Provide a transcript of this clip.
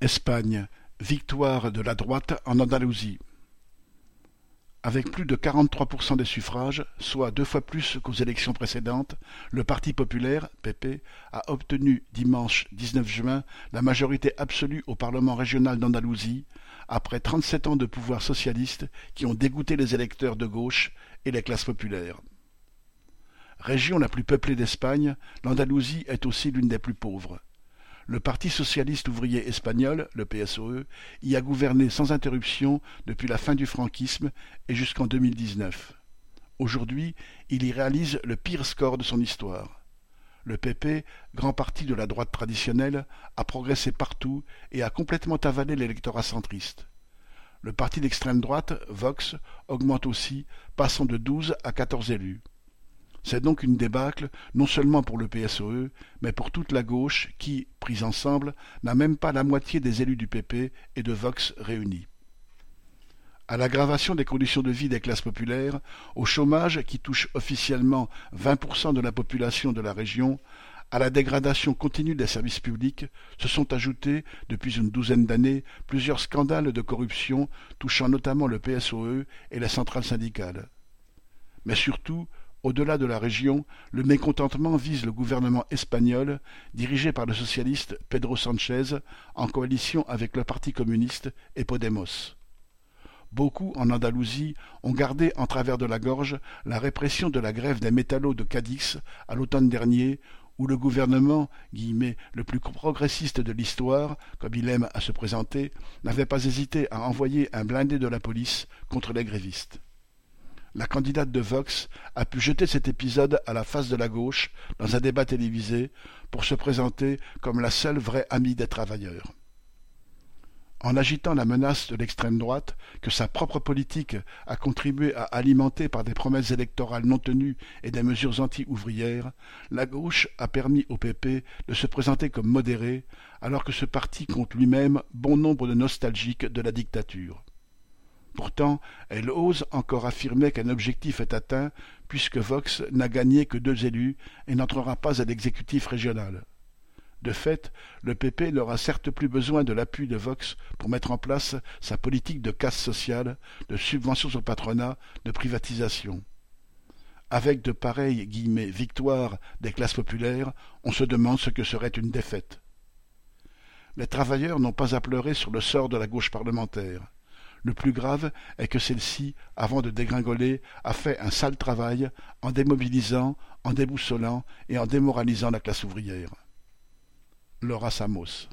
Espagne, victoire de la droite en Andalousie. Avec plus de 43% des suffrages, soit deux fois plus qu'aux élections précédentes, le Parti populaire, PP, a obtenu dimanche 19 juin la majorité absolue au Parlement régional d'Andalousie, après 37 ans de pouvoir socialiste qui ont dégoûté les électeurs de gauche et les classes populaires. Région la plus peuplée d'Espagne, l'Andalousie est aussi l'une des plus pauvres. Le Parti socialiste ouvrier espagnol, le PSOE, y a gouverné sans interruption depuis la fin du franquisme et jusqu'en 2019. Aujourd'hui, il y réalise le pire score de son histoire. Le PP, grand parti de la droite traditionnelle, a progressé partout et a complètement avalé l'électorat centriste. Le parti d'extrême droite, Vox, augmente aussi, passant de douze à quatorze élus. C'est donc une débâcle, non seulement pour le PSOE, mais pour toute la gauche qui, prise ensemble, n'a même pas la moitié des élus du PP et de Vox réunis. À l'aggravation des conditions de vie des classes populaires, au chômage qui touche officiellement 20% de la population de la région, à la dégradation continue des services publics, se sont ajoutés, depuis une douzaine d'années, plusieurs scandales de corruption touchant notamment le PSOE et les centrales syndicales. Mais surtout, au-delà de la région, le mécontentement vise le gouvernement espagnol, dirigé par le socialiste Pedro Sánchez, en coalition avec le Parti communiste et Podemos. Beaucoup, en Andalousie, ont gardé en travers de la gorge la répression de la grève des métallos de Cadix à l'automne dernier, où le gouvernement, guillemets, le plus progressiste de l'histoire, comme il aime à se présenter, n'avait pas hésité à envoyer un blindé de la police contre les grévistes la candidate de Vox a pu jeter cet épisode à la face de la gauche dans un débat télévisé pour se présenter comme la seule vraie amie des travailleurs. En agitant la menace de l'extrême droite que sa propre politique a contribué à alimenter par des promesses électorales non tenues et des mesures anti-ouvrières, la gauche a permis au PP de se présenter comme modéré, alors que ce parti compte lui-même bon nombre de nostalgiques de la dictature. Pourtant, elle ose encore affirmer qu'un objectif est atteint, puisque Vox n'a gagné que deux élus et n'entrera pas à l'exécutif régional. De fait, le PP n'aura certes plus besoin de l'appui de Vox pour mettre en place sa politique de casse sociale, de subventions au patronat, de privatisation. Avec de pareilles guillemets victoires des classes populaires, on se demande ce que serait une défaite. Les travailleurs n'ont pas à pleurer sur le sort de la gauche parlementaire. Le plus grave est que celle-ci, avant de dégringoler, a fait un sale travail en démobilisant, en déboussolant et en démoralisant la classe ouvrière. Laura Samos